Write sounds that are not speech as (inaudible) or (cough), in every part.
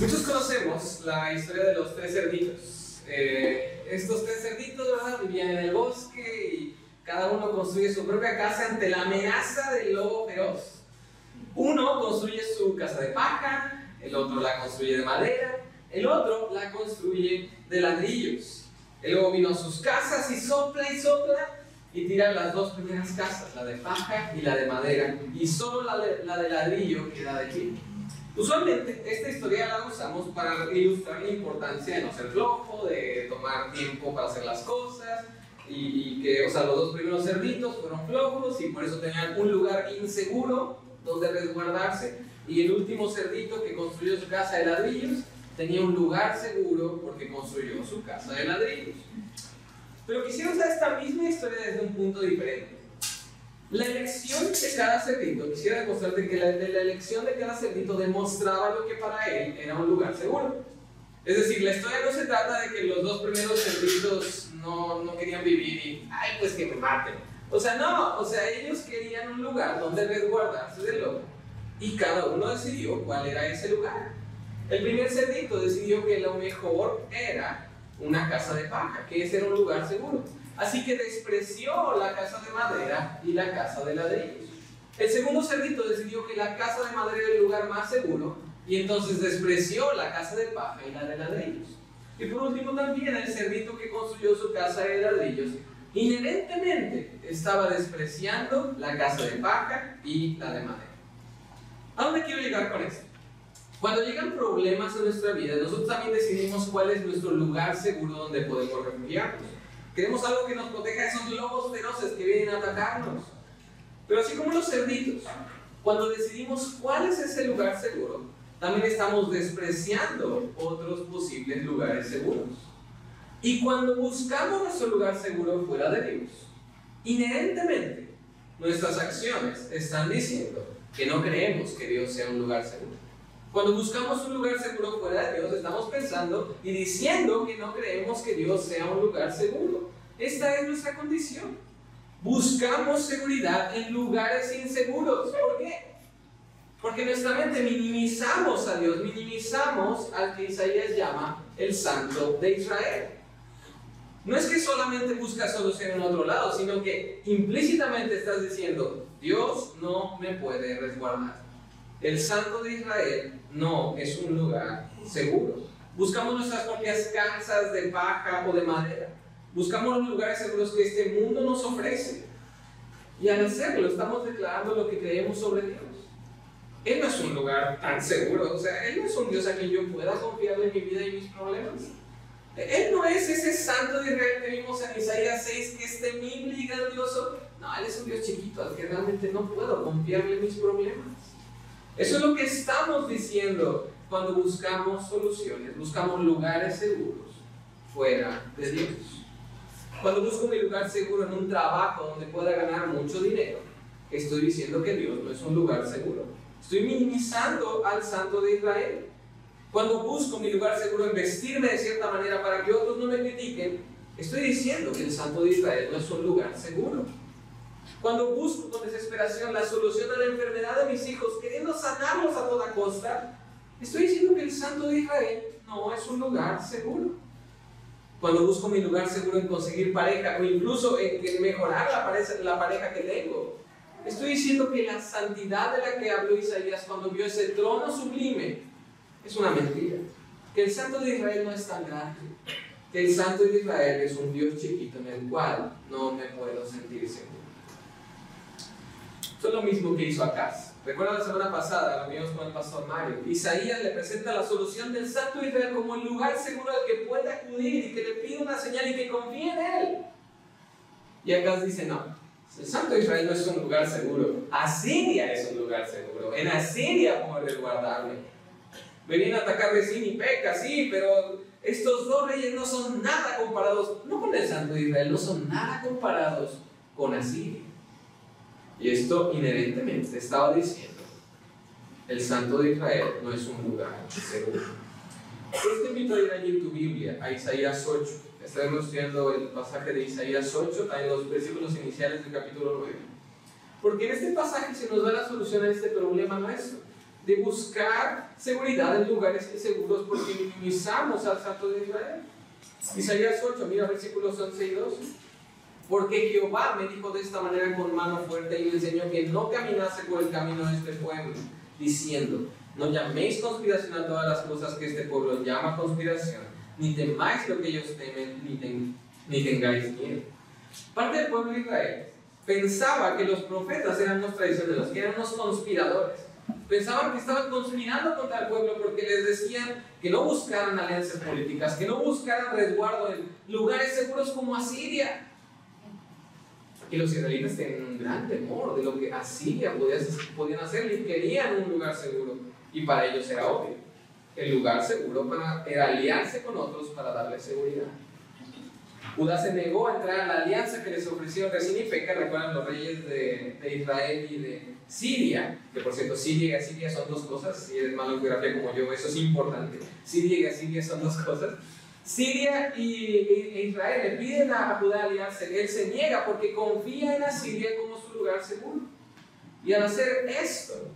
Muchos conocemos la historia de los tres cerditos. Eh, estos tres cerditos, ¿verdad? Vivían en el bosque y cada uno construye su propia casa ante la amenaza del lobo feroz. Uno construye su casa de paja, el otro la construye de madera, el otro la construye de ladrillos. El lobo vino a sus casas y sopla y sopla y tira las dos primeras casas, la de paja y la de madera, y solo la de, la de ladrillo queda de pie. Usualmente esta historia la usamos para ilustrar la importancia de no ser flojo, de tomar tiempo para hacer las cosas, y, que, o sea, los dos primeros cerditos fueron flojos y por eso tenían un lugar inseguro donde resguardarse, y el último cerdito que construyó su casa de ladrillos tenía un lugar seguro porque construyó su casa de ladrillos. Pero quisiera usar esta misma historia desde un punto diferente. La elección de cada cerdito, quisiera demostrarte que la, de la elección de cada cerdito demostraba lo que para él era un lugar seguro. Es decir, la historia no se trata de que los dos primeros cerditos no, no querían vivir y, ay, pues que me maten. O sea, no, o sea, ellos querían un lugar donde resguardarse del lobo. Y cada uno decidió cuál era ese lugar. El primer cerdito decidió que lo mejor era una casa de paja, que ese era un lugar seguro. Así que despreció la casa de madera y la casa de ladrillos. El segundo cerdito decidió que la casa de madera era el lugar más seguro y entonces despreció la casa de paja y la de ladrillos. Y por último también el cerdito que construyó su casa de ladrillos inherentemente estaba despreciando la casa de paja y la de madera. ¿A dónde quiero llegar con esto? Cuando llegan problemas en nuestra vida, nosotros también decidimos cuál es nuestro lugar seguro donde podemos refugiarnos. Queremos algo que nos proteja de esos lobos feroces que vienen a atacarnos. Pero así como los cerditos, cuando decidimos cuál es ese lugar seguro, también estamos despreciando otros posibles lugares seguros. Y cuando buscamos nuestro lugar seguro fuera de Dios, inherentemente nuestras acciones están diciendo que no creemos que Dios sea un lugar seguro. Cuando buscamos un lugar seguro fuera de Dios, estamos pensando y diciendo que no creemos que Dios sea un lugar seguro. Esta es nuestra condición. Buscamos seguridad en lugares inseguros. ¿Por qué? Porque nuestra mente minimizamos a Dios, minimizamos al que Isaías llama el Santo de Israel. No es que solamente buscas solución en otro lado, sino que implícitamente estás diciendo, Dios no me puede resguardar. El Santo de Israel no es un lugar seguro. Buscamos nuestras propias casas de paja o de madera. Buscamos los lugares seguros que este mundo nos ofrece. Y al hacerlo estamos declarando lo que creemos sobre Dios. Él no es un lugar tan seguro. O sea, Él no es un Dios a quien yo pueda confiar en mi vida y mis problemas. Él no es ese santo de Israel que vimos en Isaías 6 que es temible y grandioso. No, Él es un Dios chiquito al que realmente no puedo confiarle mis problemas. Eso es lo que estamos diciendo cuando buscamos soluciones, buscamos lugares seguros fuera de Dios. Cuando busco mi lugar seguro en un trabajo donde pueda ganar mucho dinero, estoy diciendo que Dios no es un lugar seguro. Estoy minimizando al Santo de Israel. Cuando busco mi lugar seguro en vestirme de cierta manera para que otros no me critiquen, estoy diciendo que el Santo de Israel no es un lugar seguro. Cuando busco con desesperación la solución a la enfermedad de mis hijos, queriendo sanarlos a toda costa, estoy diciendo que el Santo de Israel no es un lugar seguro. Cuando busco mi lugar seguro en conseguir pareja o incluso en mejorar la pareja, que tengo, estoy diciendo que la santidad de la que habló Isaías cuando vio ese trono sublime es una mentira. Que el Santo de Israel no es tan grande. Que el Santo de Israel es un Dios chiquito en el cual no me puedo sentir seguro. Esto es lo mismo que hizo Acaz. Recuerda la semana pasada, lo vimos con el pastor Mario. Isaías le presenta la solución del Santo Israel como el lugar seguro al que puede acudir y que le pide una señal y que confíe en él. Y Acaz dice: No, el Santo Israel no es un lugar seguro. Asiria es un lugar seguro. En Asiria puedo resguardarme. Me a atacar Resín y Peca, sí, pero estos dos reyes no son nada comparados, no con el Santo Israel, no son nada comparados con Asiria. Y esto inherentemente estaba diciendo, el Santo de Israel no es un lugar seguro. Pues te invito a ir allí en tu Biblia, a Isaías 8. Estaremos estudiando el pasaje de Isaías 8, en los versículos iniciales del capítulo 9. Porque en este pasaje se nos da la solución a este problema nuestro. de buscar seguridad en lugares inseguros porque minimizamos al Santo de Israel. Isaías 8, mira versículos 11 y 12. Porque Jehová me dijo de esta manera con mano fuerte y me enseñó que no caminase por el camino de este pueblo, diciendo, no llaméis conspiración a todas las cosas que este pueblo llama conspiración, ni temáis lo que ellos temen, ni, ni tengáis miedo. Parte del pueblo de Israel pensaba que los profetas eran unos traicioneros, que eran unos conspiradores. Pensaban que estaban conspirando contra el pueblo porque les decían que no buscaran alianzas políticas, que no buscaran resguardo en lugares seguros como Asiria. Y los israelitas tenían un gran temor de lo que Asiria podía, podían hacer y querían un lugar seguro. Y para ellos era obvio. El lugar seguro para, era aliarse con otros para darles seguridad. Judá se negó a entrar a la alianza que les ofreció Resín y Peca, recuerdan los reyes de, de, Israel y de Siria, que por cierto Siria y Asiria son dos cosas, si eres malo en geografía como yo, eso es importante. Siria y Asiria son dos cosas. Siria y, Israel le piden a Judá aliarse, él se niega porque confía en Asiria como su lugar seguro. Y al hacer esto,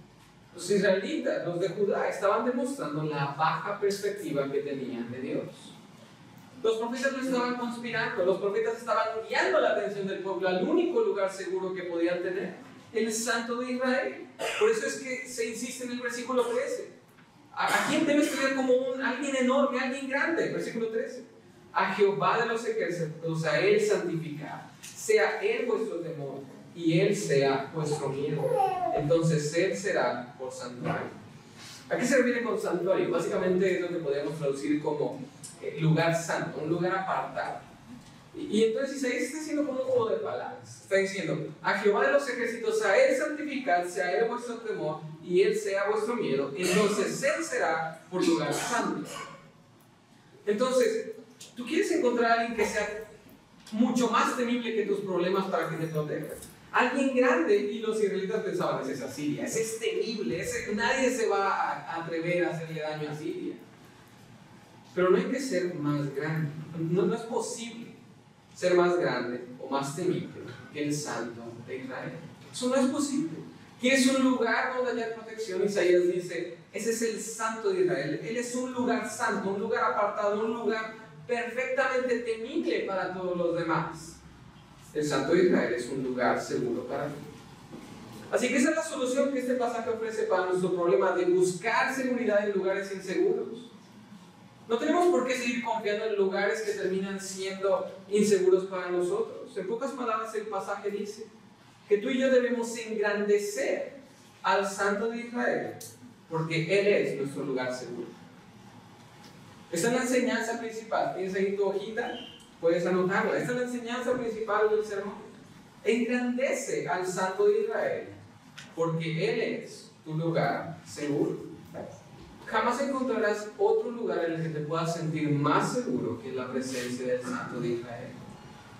los israelitas, los de Judá, estaban demostrando la baja perspectiva que tenían de Dios. Los profetas no estaban conspirando, los profetas estaban guiando la atención del pueblo al único lugar seguro que podían tener, el Santo de Israel. Por eso es que se insiste en el versículo 13. ¿A quién debes tener como un, alguien enorme, alguien grande? Versículo 13. A Jehová de los ejércitos, a Él santificar. Sea Él vuestro temor y Él sea vuestro miedo. Entonces Él será por santuario. ¿A qué se refiere con santuario? Básicamente es lo que podríamos traducir como eh, lugar santo, un lugar apartado. Y, entonces Isaías está diciendo como un juego de palabras. Está diciendo, a Jehová de los ejércitos, a Él santificar, sea Él vuestro temor y Él sea vuestro miedo. Entonces Él será por lugar santo. Entonces, tú quieres encontrar a alguien que sea mucho más temible que tus problemas para que te proteja. Alguien grande, y los israelitas pensaban, es Asiria, ese es temible, ese, nadie se va a atrever a hacerle daño a Siria. Pero no hay que ser más grande, no, no es posible ser más grande o más temible que el santo de Israel. Eso no es posible. ¿Quieres un lugar donde haya protección? Isaías dice, ese es el santo de Israel. Él es un lugar santo, un lugar apartado, un lugar perfectamente temible para todos los demás. El santo de Israel es un lugar seguro para ti. Así que esa es la solución que este pasaje ofrece para nuestro problema de buscar seguridad en lugares inseguros. No tenemos por qué seguir confiando en lugares que terminan siendo inseguros para nosotros. En pocas palabras, el pasaje dice que tú y yo debemos engrandecer al Santo de Israel, porque Él es nuestro lugar seguro. Esta es la enseñanza principal. Tienes ahí tu hojita, puedes anotarla. Esta es la enseñanza principal del sermón. Engrandece al Santo de Israel, porque Él es tu lugar seguro jamás encontrarás otro lugar en el que te puedas sentir más seguro que en la presencia del Santo de Israel.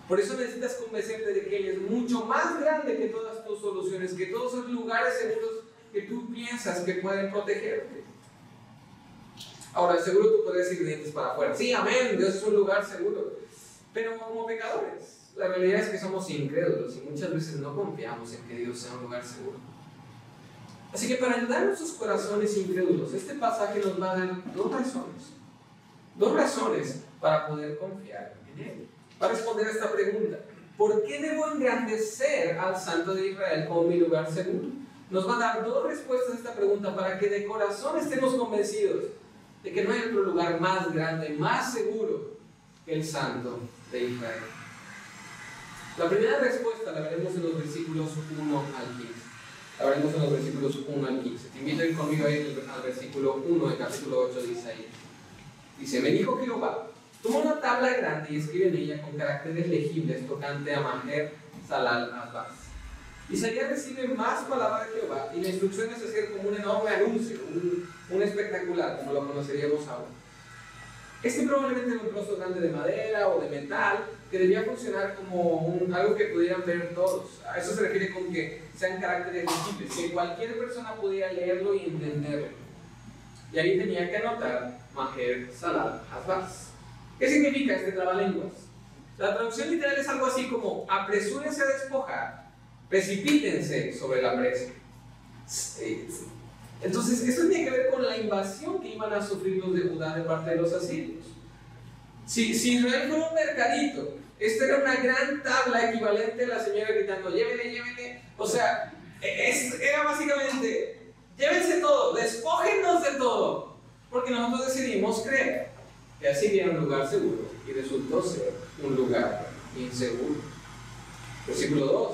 Por eso necesitas convencerte de que Él es mucho más grande que todas tus soluciones, que todos esos lugares seguros que tú piensas que pueden protegerte. Ahora, seguro tú puedes ir dientes para afuera. Sí, amén, Dios es un lugar seguro. Pero como pecadores, la realidad es que somos incrédulos y muchas veces no confiamos en que Dios sea un lugar seguro. Así que para ayudar a nuestros corazones incrédulos, este pasaje nos va a dar dos razones. Dos razones para poder confiar en Él. Para responder a esta pregunta, ¿por qué debo engrandecer al Santo de Israel como mi lugar seguro? Nos va a dar dos respuestas a esta pregunta para que de corazón estemos convencidos de que no hay otro lugar más grande, más seguro que el Santo de Israel. La primera respuesta la veremos en los versículos 1 al 15. Hablaremos en los versículos 1 al 15. Te invito a ir conmigo ahí al versículo 1 del capítulo 8 de Isaías. Dice, me dijo Jehová, toma una tabla grande y escribe en ella con caracteres legibles tocante a Maher, Salal, Asbaz. Isaías recibe más palabras de Jehová y la instrucción es hacer como un enorme anuncio, un, un espectacular, como lo conoceríamos ahora. Este probablemente era un trozo grande de madera o de metal que debía funcionar como un, algo que pudieran ver todos. A eso se refiere con que sean caracteres visibles, que cualquier persona pudiera leerlo y entenderlo. Y ahí tenía que anotar Maher Salat Hazbaz. ¿Qué significa este trabalenguas? La traducción literal es algo así como apresúrense a despojar, precipítense sobre la presa. Entonces, esto tiene que ver con la invasión que iban a sufrir los de Judá de parte de los asirios. Si, si Israel fuera un mercadito, esta era una gran tabla equivalente a la señora gritando, llévele, llévele. O sea, es, era básicamente, llévense todo, despójennos de todo. Porque nosotros decidimos creer que así era un lugar seguro y resultó ser un lugar inseguro. Versículo 2.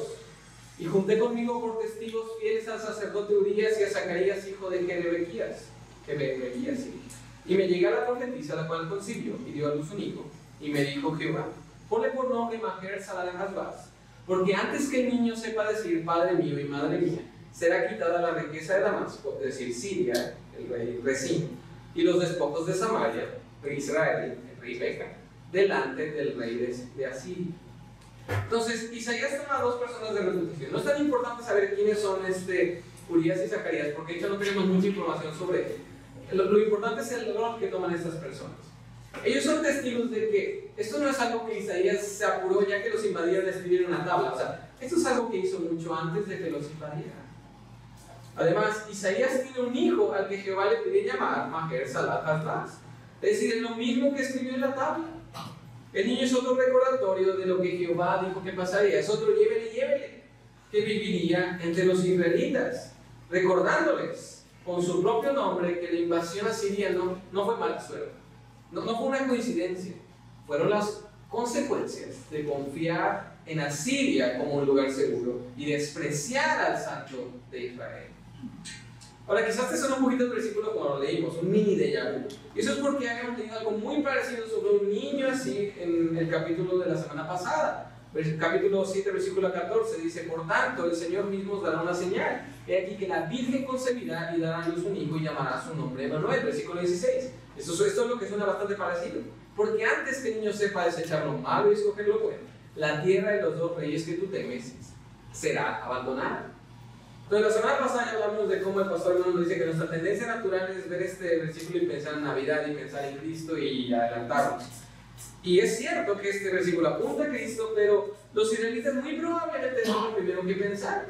Y junté conmigo por testigos fieles al sacerdote Urias y a Zacarías, hijo de Jerebequías. Jerebequías, sí. Y me llegué a la profetisa, la cual concibió y dio a luz un hijo. Y me dijo Jehová, ponle por nombre Majer Salah Hasbaz, porque antes que el niño sepa decir Padre mío y Madre mía, será quitada la riqueza de Damasco, es decir, Siria, el rey Resín, y los despojos de Samaria, de Israel, el rey Beca, delante del rey de, Asiria. Entonces, Isaías toma a dos personas de reputación. No es tan importante saber quiénes son este, Urias y Zacarías, porque de hecho no tenemos mucha información sobre ellos. Lo, lo importante es el rol que toman estas personas. Ellos son testigos de que esto no es algo que Isaías se apuró ya que los invadieron a escribir una tabla. O sea, esto es algo que hizo mucho antes de que los invadieran. Además, Isaías tiene un hijo al que Jehová le pide llamar Majer Salat Es decir, es lo mismo que escribió en la tabla. El niño es otro recordatorio de lo que Jehová dijo que pasaría. Es otro llévele, llévele, que viviría entre los israelitas, recordándoles con su propio nombre que la invasión asiria no, no fue mala suerte. No, no fue una coincidencia. Fueron las consecuencias de confiar en Asiria como un lugar seguro y despreciar al santo de Israel. Ahora, quizás te suena un poquito el versículo como lo leímos, un mini de vu. Y eso es porque habíamos tenido algo muy parecido sobre un niño así en el capítulo de la semana pasada. Capítulo 7, versículo 14 dice, por tanto, el Señor mismo os dará una señal. He aquí que la Virgen concebirá y dará a luz un hijo y llamará su nombre Emanuel. Versículo 16. Esto, esto es lo que suena bastante parecido. Porque antes que el niño sepa desechar lo malo y escoger lo bueno, la tierra de los dos reyes que tú temes será abandonada. Entonces, la semana pasada hablamos de cómo el pastor nos dice que nuestra tendencia natural es ver este versículo y pensar en Navidad y pensar en Cristo y adelantarnos. Y es cierto que este versículo apunta a Cristo, pero los israelitas muy probablemente no lo primero que pensar.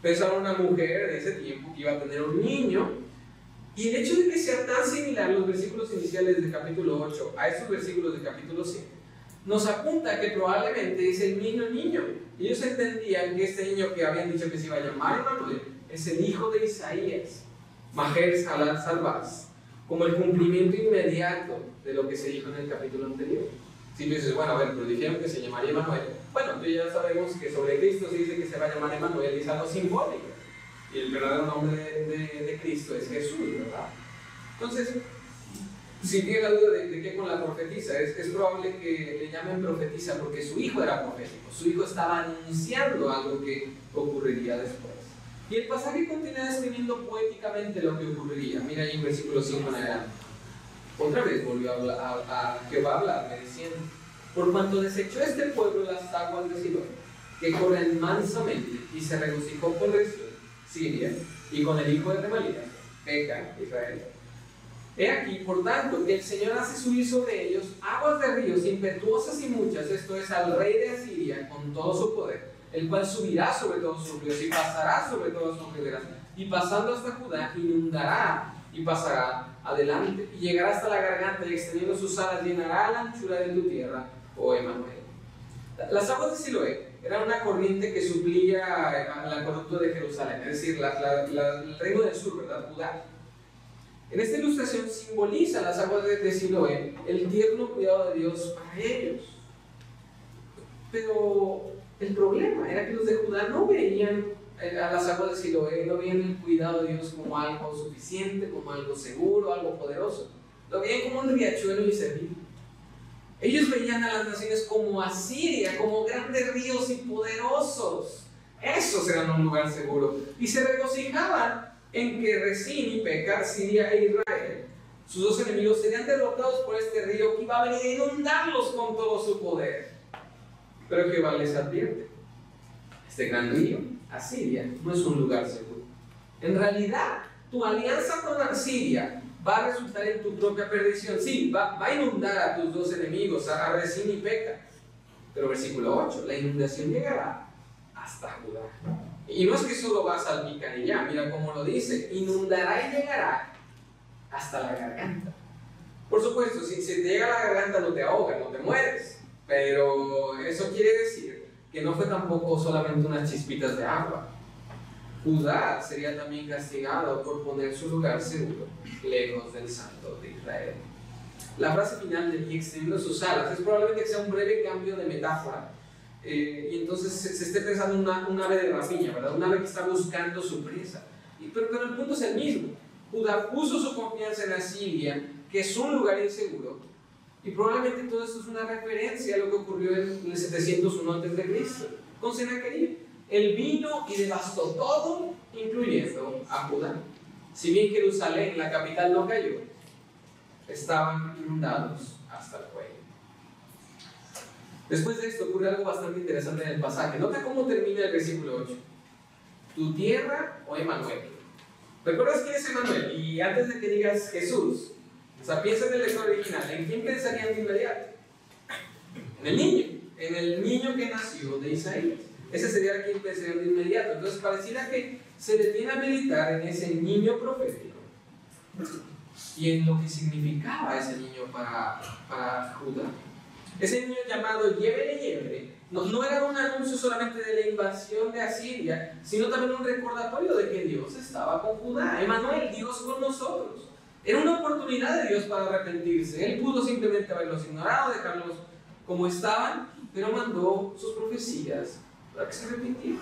Pensaron una mujer de ese tiempo que iba a tener un niño. Y el hecho de que sea tan similar los versículos iniciales del capítulo 8 a estos versículos del capítulo 7 nos apunta que probablemente es el mismo niño. Ellos entendían que este niño que habían dicho que se iba a llamar Emanuel es el hijo de Isaías, Majer Salvaz, como el cumplimiento inmediato de lo que se dijo en el capítulo anterior. Si tú dices, bueno, a ver, pero dijeron que se llamaría Emanuel. Bueno, tú ya sabemos que sobre Cristo se dice que se va a llamar Emanuel y es algo simbólico. Y el verdadero nombre de, de Cristo es Jesús, ¿verdad? Entonces, si tiene la duda de, qué con la profetisa, es, es, probable que le llamen profetisa porque su hijo era profético, su hijo estaba anunciando algo que ocurriría después. Y el pasaje continúa describiendo poéticamente lo que ocurriría. Mira ahí en versículo 5 en adelante. Otra vez volvió a, hablar, a, Jehová a diciendo, por cuanto desechó este pueblo las aguas de Sidón, que corren mansamente, y se regocijó con Siria, y con el hijo de Remalías, Peca, Israel He aquí, por tanto, que el Señor hace subir sobre ellos aguas de ríos impetuosas y muchas, esto es al rey de Asiria con todo su poder, el cual subirá sobre todos sus ríos y pasará sobre todas sus riberas, y pasando hasta Judá, inundará y pasará adelante, y llegará hasta la garganta y extendiendo sus alas llenará la anchura de tu tierra, oh Emanuel. Las aguas de Siloé eran una corriente que suplía al acueducto de Jerusalén, es decir, el reino del sur, ¿verdad? Judá en esta ilustración simboliza las aguas de, Siloé el tierno cuidado de Dios para ellos. Pero el problema era que los de Judá no veían eh, a las aguas de Siloé, no veían el cuidado de Dios como algo suficiente, como algo seguro, algo poderoso. Lo veían como un riachuelo inservible. Ellos veían a las naciones como Asiria, como grandes ríos y poderosos. Esos eran un lugar seguro. Y se regocijaban en que Resín y Peca, Siria e Israel, sus dos enemigos, serían derrotados por este río que iba a venir a inundarlos con todo su poder. Pero Jehová les advierte, este gran río, Asiria, no es un lugar seguro. En realidad, tu alianza con Asiria va a resultar en tu propia perdición. Sí, va, a inundar a tus dos enemigos, a Resín y Peca. Pero versículo 8, la inundación llegará hasta Judá Y no es que solo va a salpicar y ya, mira cómo lo dice, inundará y llegará hasta la garganta. Por supuesto, si se te llega a la garganta no te ahoga, no te mueres, pero eso quiere decir que no fue tampoco solamente unas chispitas de agua. Judá sería también castigado por poner su lugar seguro lejos del santo de Israel. La frase final de y extendiendo sus alas es probablemente que sea un breve cambio de metáfora. Eh, y entonces se, esté pensando en una, un ave de rapiña, ¿verdad? Un ave que está buscando su presa. Y, pero, pero el punto es el mismo. Judá puso su confianza en Asiria, que es un lugar inseguro, y probablemente todo esto es una referencia a lo que ocurrió en el 701 a.C. con Sennacherib. Él vino y devastó todo, incluyendo a Judá. Si bien Jerusalén, la capital, no cayó, estaban inundados hasta el cuello. Después de esto ocurre algo bastante interesante en el pasaje. Nota cómo termina el versículo 8. Tu tierra o Emanuel. ¿Recuerdas quién es Emanuel? Y antes de que digas Jesús, o sea, piensa en el lector original, ¿en quién pensarían de inmediato? En el niño, en el niño que nació de Isaías. Ese sería quien pensarían de inmediato. Entonces pareciera que se detiene a meditar en ese niño profético y en lo que significaba ese niño para, para Judá. Ese niño llamado Yebre Yebre no, no, era un anuncio solamente de la invasión de Asiria, sino también un recordatorio de que Dios estaba con Judá. Emanuel, Dios con nosotros. Era una oportunidad de Dios para arrepentirse. Él pudo simplemente haberlos ignorado, dejarlos como estaban, pero mandó sus profecías que.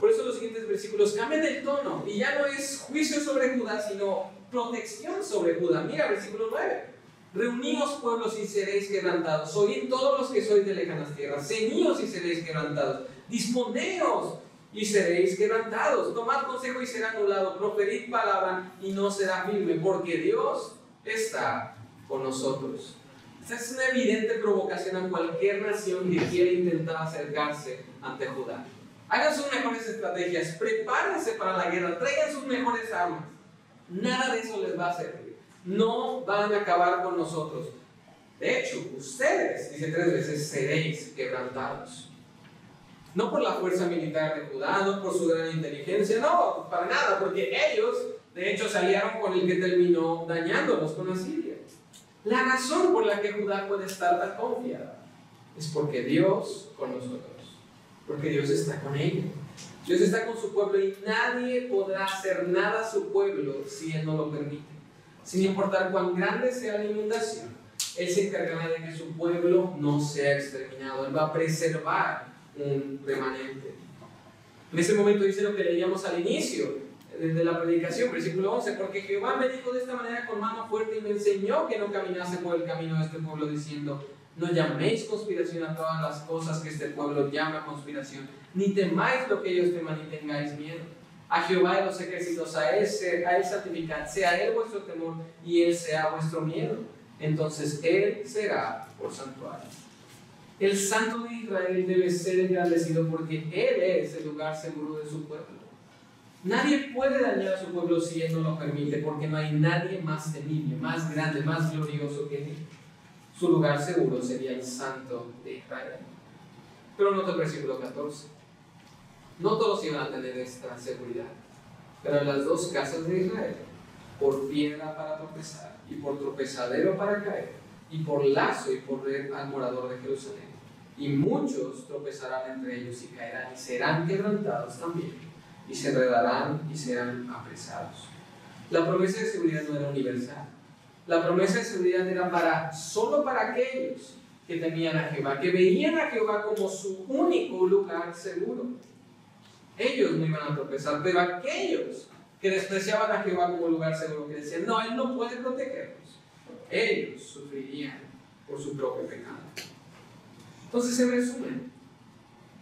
Por eso los siguientes versículos cambian el tono y ya no es juicio sobre Judá, sino protección sobre Judá. Mira, versículo 9. Reuníos pueblos y seréis quebrantados. Oíd todos los que sois de lejanas tierras. Ceñíos y seréis quebrantados. Disponeos y seréis quebrantados. Tomad consejo y será anulado. Proferid palabra y no será firme, porque Dios está con nosotros. Es una evidente provocación a cualquier nación que quiera intentar acercarse ante Judá. Hagan sus mejores estrategias, prepárense para la guerra, traigan sus mejores armas. Nada de eso les va a servir. No van a acabar con nosotros. De hecho, ustedes, dice tres veces, seréis quebrantados. No por la fuerza militar de Judá, no por su gran inteligencia, no, para nada, porque ellos, de hecho, salieron con el que terminó dañándolos con Asiria. La razón por la que Judá puede estar tan confiada es porque Dios con nosotros porque Dios está con ellos. Dios está con su pueblo y nadie podrá hacer nada a su pueblo si Él no lo permite. Sin importar cuán grande sea la inundación, Él se encargará de que su pueblo no sea exterminado. Él va a preservar un remanente. En ese momento dice lo que leíamos al inicio de la predicación, versículo 11, porque Jehová me dijo de esta manera con mano fuerte y me enseñó que no caminase por el camino de este pueblo diciendo, no llaméis conspiración a todas las cosas que este pueblo llama conspiración, ni temáis lo que ellos teman, ni tengáis miedo. A Jehová de los ejércitos, a Él, a él santificad, sea Él vuestro temor y Él sea vuestro miedo. Entonces Él será por santuario. El santo de Israel debe ser engrandecido porque Él es el lugar seguro de su pueblo. Nadie puede dañar a su pueblo si Él no lo permite, porque no hay nadie más temible, más grande, más glorioso que Él. Su lugar seguro sería el santo de Israel. Pero nota el versículo 14. No todos iban a tener esta seguridad, pero las dos casas de Israel, por piedra para tropezar, y por tropezadero para caer, y por lazo y por red al morador de Jerusalén. Y muchos tropezarán entre ellos y caerán, y serán quebrantados también, y se enredarán y serán apresados. La promesa de seguridad no era universal la promesa de seguridad era para, solo para aquellos que temían a Jehová, que veían a Jehová como su único lugar seguro. Ellos no iban a tropezar, pero aquellos que despreciaban a Jehová como lugar seguro, que decían, no, Él no puede protegernos, ellos sufrirían por su propio pecado. Entonces, en resumen,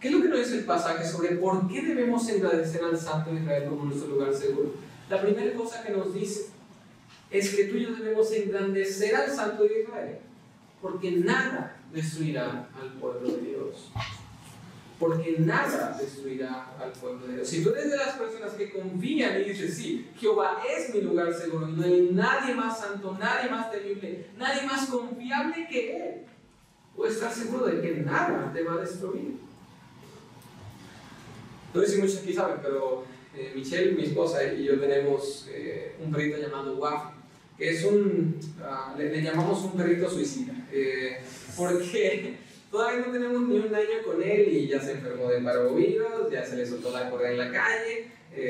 ¿qué es lo que nos dice el pasaje sobre por qué debemos agradecer al Santo de Israel como nuestro lugar seguro? La primera cosa que nos dice es que tú y yo debemos engrandecer al Santo de Israel, porque nada destruirá al pueblo de Dios. Porque nada destruirá al pueblo de Dios. Si tú eres de las personas que confían y dices, sí, Jehová es mi lugar seguro, no hay nadie más santo, nadie más temible, nadie más confiable que Él, puedes estar seguro de que nada te va a destruir. No sé si muchos aquí saben, pero eh, Michelle, mi esposa, y yo tenemos eh, un perrito llamado Waffle, que es un, ah, le, llamamos un perrito suicida, eh, porque (laughs) todavía no tenemos ni un año con él y ya se enfermó de parvovirus, ya se le soltó la correa en la calle,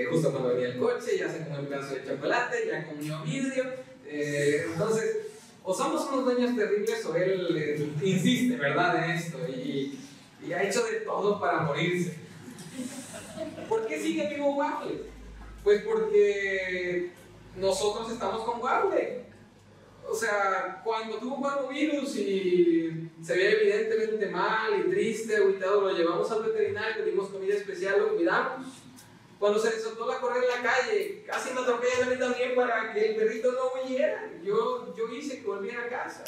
justo cuando venía el coche, ya se comió un pedazo de chocolate, ya comió vidrio, entonces, o somos unos dueños terribles o él insiste, ¿verdad?, en esto y, y ha hecho de todo para morirse. ¿Por qué sigue vivo Waffle? Pues porque nosotros estamos con Waffle. O sea, cuando tuvo virus y se ve evidentemente mal y triste, aguitado, lo llevamos al veterinario, le dimos comida especial, lo cuidamos. Cuando se le soltó la correa en la calle, casi me atropellan a mí también para que el perrito no huyera. Yo, yo hice que volviera a casa.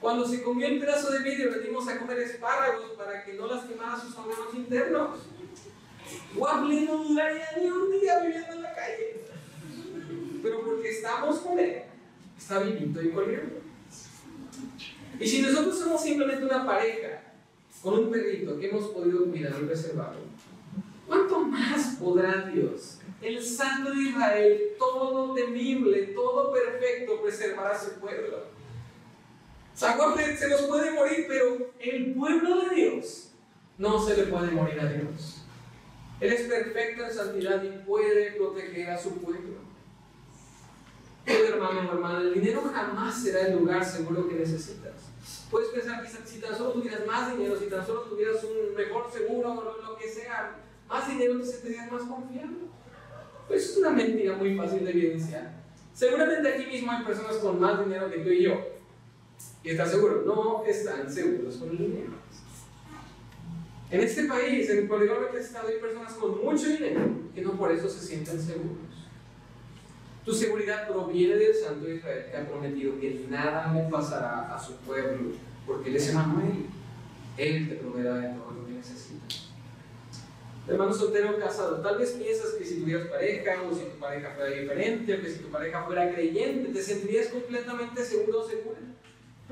Cuando se comió el pedazo de vidrio, le dimos a comer espárragos para que no lastimara sus órganos internos. Waffle no duraría ni un día viviendo en la calle. Pero porque estamos con él, está viviendo y corriendo. Y si nosotros somos simplemente una pareja con un perrito que hemos podido cuidar y preservar, ¿cuánto más podrá Dios, el Santo de Israel, todo temible, todo perfecto, preservar a su pueblo? Se nos puede morir, pero el pueblo de Dios no se le puede morir a Dios. Él es perfecto en santidad y puede proteger a su pueblo. hermano o hermana, el dinero jamás será el lugar seguro que necesitas. Puedes pensar que si tan solo tuvieras más dinero, si tan solo tuvieras un mejor seguro o lo que sea, más dinero te sentirías más confiado. Pues es una mentira muy fácil de evidenciar. Seguramente aquí mismo hay personas con más dinero que tú y yo. Y estás seguro, no están seguros con el dinero. En este país, en el polígono que estado, hay personas con mucho dinero que no por eso se sienten seguros. Tu seguridad proviene del Santo Israel que ha prometido que nada le pasará a su pueblo, porque Él es Emanuel. Él te proveerá de todo lo que necesitas. Hermano soltero casado, tal vez piensas que si tuvieras pareja o si tu pareja fuera diferente o que si tu pareja fuera creyente, te sentirías completamente seguro o segura.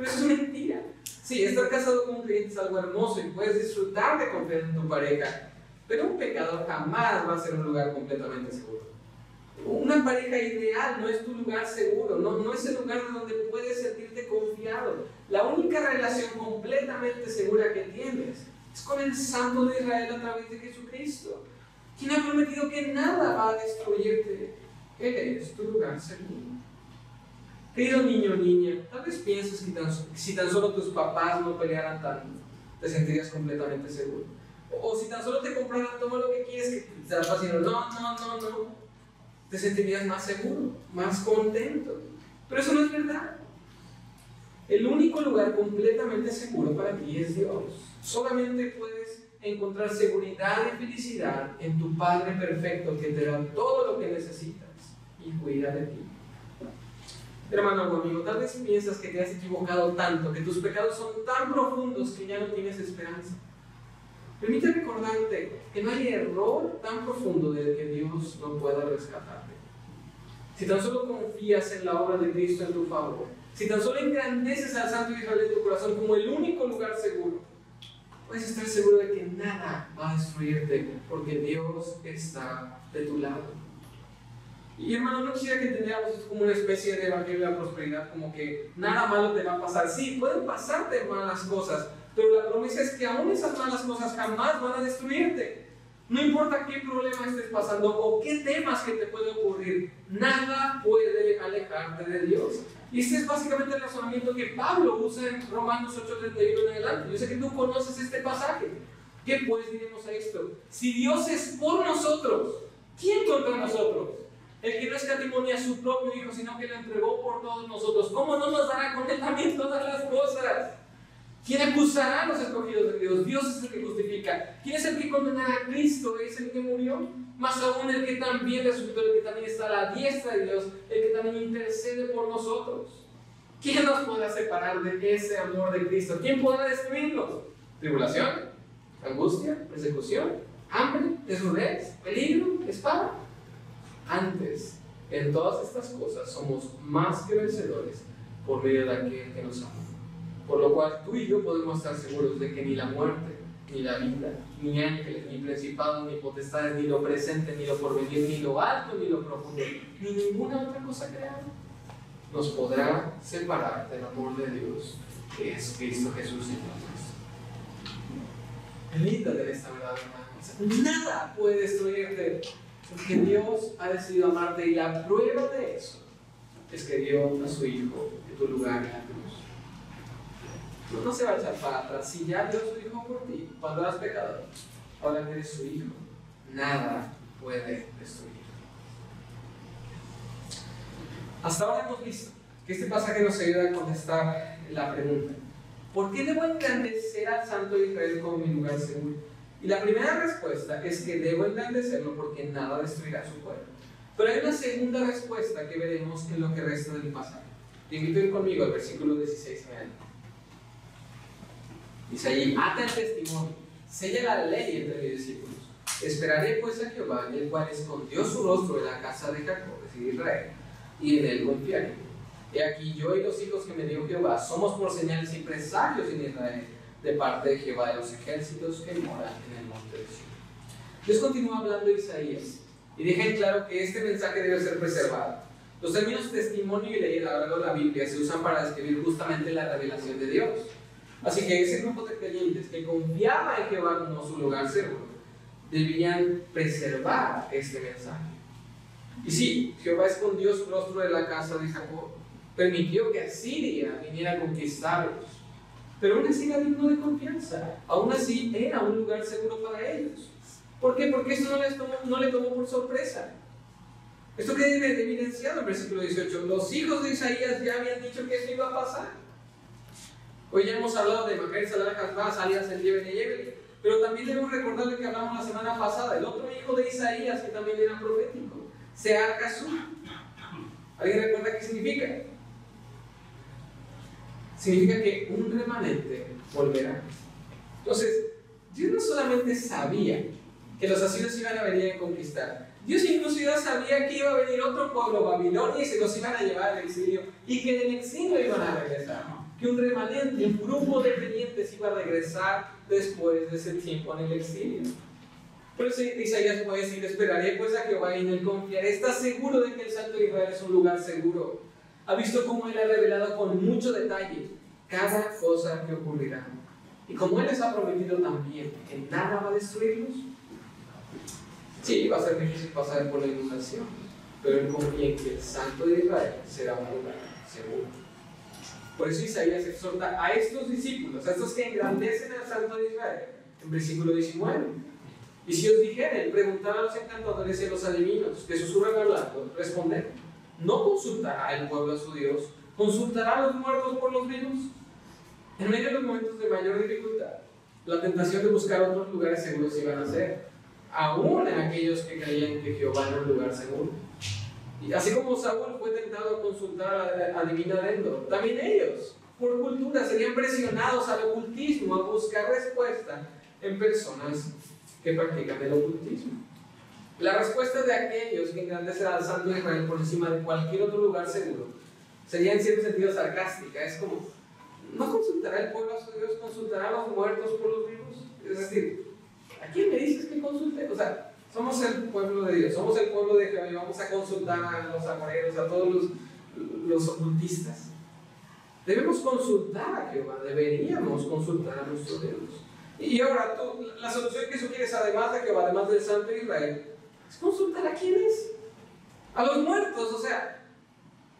Pero eso es mentira. Sí, estar casado con un creyente es algo hermoso y puedes disfrutar de confiar en tu pareja, pero un pecador jamás va a ser un lugar completamente seguro. Una pareja ideal no es tu lugar seguro, no, no es el lugar donde puedes sentirte confiado. La única relación completamente segura que tienes es con el Santo de Israel a través de Jesucristo, quien ha prometido que nada va a destruirte. Él es tu lugar seguro. Querido niño o niña, tal vez pienses que si tan solo tus papás no pelearan tanto, te sentirías completamente seguro. O, si tan solo te compraran todo lo que quieres, que te estás haciendo, no, no, no, no, te sentirías más seguro, más contento. Pero eso no es verdad. El único lugar completamente seguro para ti es Dios. Solamente puedes encontrar seguridad y felicidad en tu Padre perfecto que te da todo lo que necesitas y cuida de ti. Hermano o amigo, tal vez piensas que te has equivocado tanto, que tus pecados son tan profundos que ya no tienes esperanza. Permíteme recordarte que no hay error tan profundo del que Dios no pueda rescatarte. Si tan solo confías en la obra de Cristo en tu favor, si tan solo engrandeces al Santo Israel en tu corazón como el único lugar seguro, puedes estar seguro de que nada va a destruirte porque Dios está de tu lado. Y hermano, no quisiera que entendiéramos esto como una especie de evangelio de la prosperidad, como que nada malo te va a pasar. Sí, pueden pasarte malas cosas, pero la promesa es que aún esas malas cosas jamás van a destruirte. No importa qué problema estés pasando o qué temas que te pueden ocurrir, nada puede alejarte de Dios. Y este es básicamente el razonamiento que Pablo usa en Romanos 8:31 en adelante. Yo sé que tú conoces este pasaje. ¿Qué pues diremos a esto? Si Dios es por nosotros, ¿quién contra nosotros? El que no escatimonia a su propio Hijo, sino que lo entregó por todos nosotros. ¿Cómo no nos dará con él también todas las cosas? ¿Quién acusará a los escogidos de Dios? Dios es el que justifica. ¿Quién es el que condenará a Cristo? Es el que murió. Más aún el que también resucitó, el que también está a la diestra de Dios, el que también intercede por nosotros. ¿Quién nos podrá separar de ese amor de Cristo? ¿Quién podrá destruirnos? ¿Tribulación? ¿Angustia? ¿Persecución? ¿Hambre? ¿Desnudez? ¿Peligro? ¿Espada? Antes, en todas estas cosas somos más que vencedores por medio de aquel que nos ama. Por lo cual tú y yo podemos estar seguros de que ni la muerte, ni la vida, ni ángeles, ni principados, ni potestades, ni lo presente, ni lo porvenir, ni lo alto, ni lo profundo, ni ninguna otra cosa creada nos podrá separar del amor de Dios, que es Cristo Jesús Señor Linda de esta verdad, hermanos. Nada puede destruirte, porque Dios ha decidido amarte y la prueba de eso es que dio a su Hijo en tu lugar en la cruz. No, se va a echar para atrás. Si ya dio su Hijo por ti, cuando eras pecador, ahora eres su Hijo, nada puede destruir. Hasta ahora hemos visto que este pasaje nos ayuda a contestar la pregunta: ¿por qué debo engrandecer al Santo Israel como mi lugar seguro? Y la primera respuesta es que debo engrandecerlo porque nada destruirá su pueblo. Pero hay una segunda respuesta que veremos en lo que resta del pasaje. Te invito a ir conmigo al versículo 16 Dice allí, ata el testimonio, sella la ley entre mis discípulos. Esperaré pues a Jehová, el cual escondió su rostro en la casa de Jacob, es decir, Israel, y en él confiaré. He aquí yo y los hijos que me dio Jehová somos por señales y presagios en Israel de parte de Jehová de los ejércitos que moran en el monte de Sion. Dios continúa hablando de Isaías y deja en claro que este mensaje debe ser preservado. Los términos testimonio y ley a lo largo de la Biblia se usan para describir justamente la revelación de Dios. Así que ese grupo de creyentes que confiaba en Jehová como su lugar seguro, debían preservar este mensaje. Y sí, Jehová escondió su rostro de la casa de Jacob, permitió que Asiria viniera a conquistarlos, pero aún así era digno de confianza, aún así era un lugar seguro para ellos. ¿Por qué? Porque esto no, les tomó, no le tomó por sorpresa. Esto queda evidenciado en el versículo 18. Los hijos de Isaías ya habían dicho que eso iba a pasar. Hoy ya hemos hablado de Macael Salah Hasbaz, alias el Yeben y pero también debemos recordar lo que hablamos la semana pasada, el otro hijo de Isaías que también era profético, Sear ¿Alguien recuerda qué significa? Significa que un remanente volverá. Entonces, Dios no solamente sabía que los asirios iban a venir a conquistar, Dios incluso ya sabía que iba a venir otro pueblo, Babilonia, y se los iban a llevar al exilio, y que del exilio iban a regresar. Que un remanente, un grupo de creyentes iba a regresar después de ese tiempo en el exilio. Por eso Isaías puede decir, esperaré pues a Jehová y en él confiaré. Está seguro de que el Santo Israel es un lugar seguro. Ha visto cómo Él ha revelado con mucho detalle cada cosa que ocurrirá. Y como Él les ha prometido también que nada va a destruirlos, Sí, va a ser difícil pasar por la inundación, pero él confía en que el Santo de Israel será un lugar seguro. Por eso Isaías exhorta a estos discípulos, a estos que engrandecen al Santo de Israel, en versículo 19. Y si os dijeren, preguntar a los encantadores y a los adivinos que susurran hablando, responder, ¿no consultará el pueblo a su Dios? ¿Consultará a los muertos por los vivos? En medio de los momentos de mayor dificultad, la tentación de buscar otros lugares seguros iban a ser aún en aquellos que creían que Jehová era un lugar seguro. Y así como Saúl fue tentado a consultar a, Divina Endor, también ellos, por cultura, serían presionados al ocultismo, a buscar respuesta en personas que practican el ocultismo. La respuesta de aquellos que engrandecen al Santo Israel por encima de cualquier otro lugar seguro sería en cierto sentido sarcástica. Es como, ¿no consultará el pueblo a su Dios? ¿Consultará a los muertos por los vivos? Es decir, ¿A quién me dices que consulte? O sea, somos el pueblo de Dios, somos el pueblo de Jehová y vamos a consultar a los amoreros, a todos los, los ocultistas. Debemos consultar a Jehová, deberíamos consultar a nuestro Dios. Y ahora, tú, la solución que sugieres, además de Jehová, además del Santo Israel, es consultar a quiénes? A los muertos, o sea,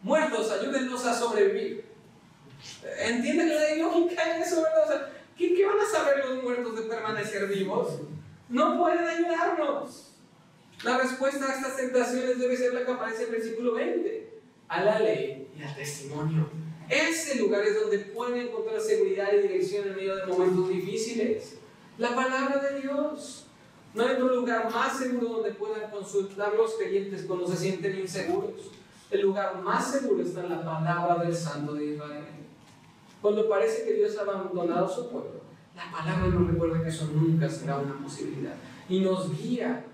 muertos, ayúdennos a sobrevivir. ¿Entienden la lógica en eso, verdad? O sea, ¿qué, ¿qué van a saber los muertos de permanecer vivos? no pueden ayudarnos. La respuesta a estas tentaciones debe ser la que aparece en el versículo 20, a la ley y al testimonio. Ese lugar es donde pueden encontrar seguridad y dirección en medio de momentos difíciles. La palabra de Dios. No hay otro lugar más seguro donde puedan consultar los creyentes cuando se sienten inseguros. El lugar más seguro está en la palabra del Santo de Israel. Cuando parece que Dios ha abandonado su pueblo, la palabra nos recuerda que eso nunca será una posibilidad. Y nos guía